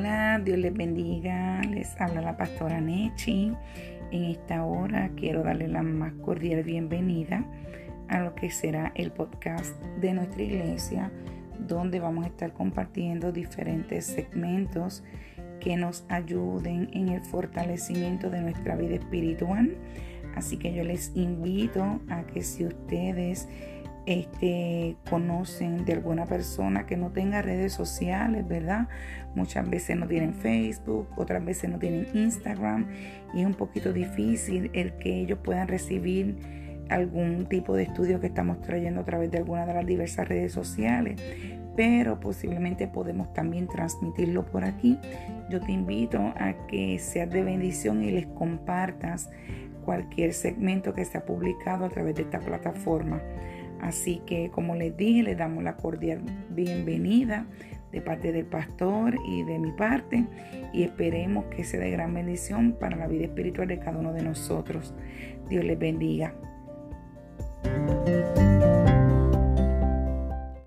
Hola, Dios les bendiga. Les habla la pastora Nechi. En esta hora quiero darle la más cordial bienvenida a lo que será el podcast de nuestra iglesia, donde vamos a estar compartiendo diferentes segmentos que nos ayuden en el fortalecimiento de nuestra vida espiritual. Así que yo les invito a que si ustedes este, conocen de alguna persona que no tenga redes sociales, ¿verdad? Muchas veces no tienen Facebook, otras veces no tienen Instagram y es un poquito difícil el que ellos puedan recibir algún tipo de estudio que estamos trayendo a través de alguna de las diversas redes sociales, pero posiblemente podemos también transmitirlo por aquí. Yo te invito a que seas de bendición y les compartas cualquier segmento que se ha publicado a través de esta plataforma. Así que, como les dije, les damos la cordial bienvenida de parte del pastor y de mi parte y esperemos que sea de gran bendición para la vida espiritual de cada uno de nosotros. Dios les bendiga.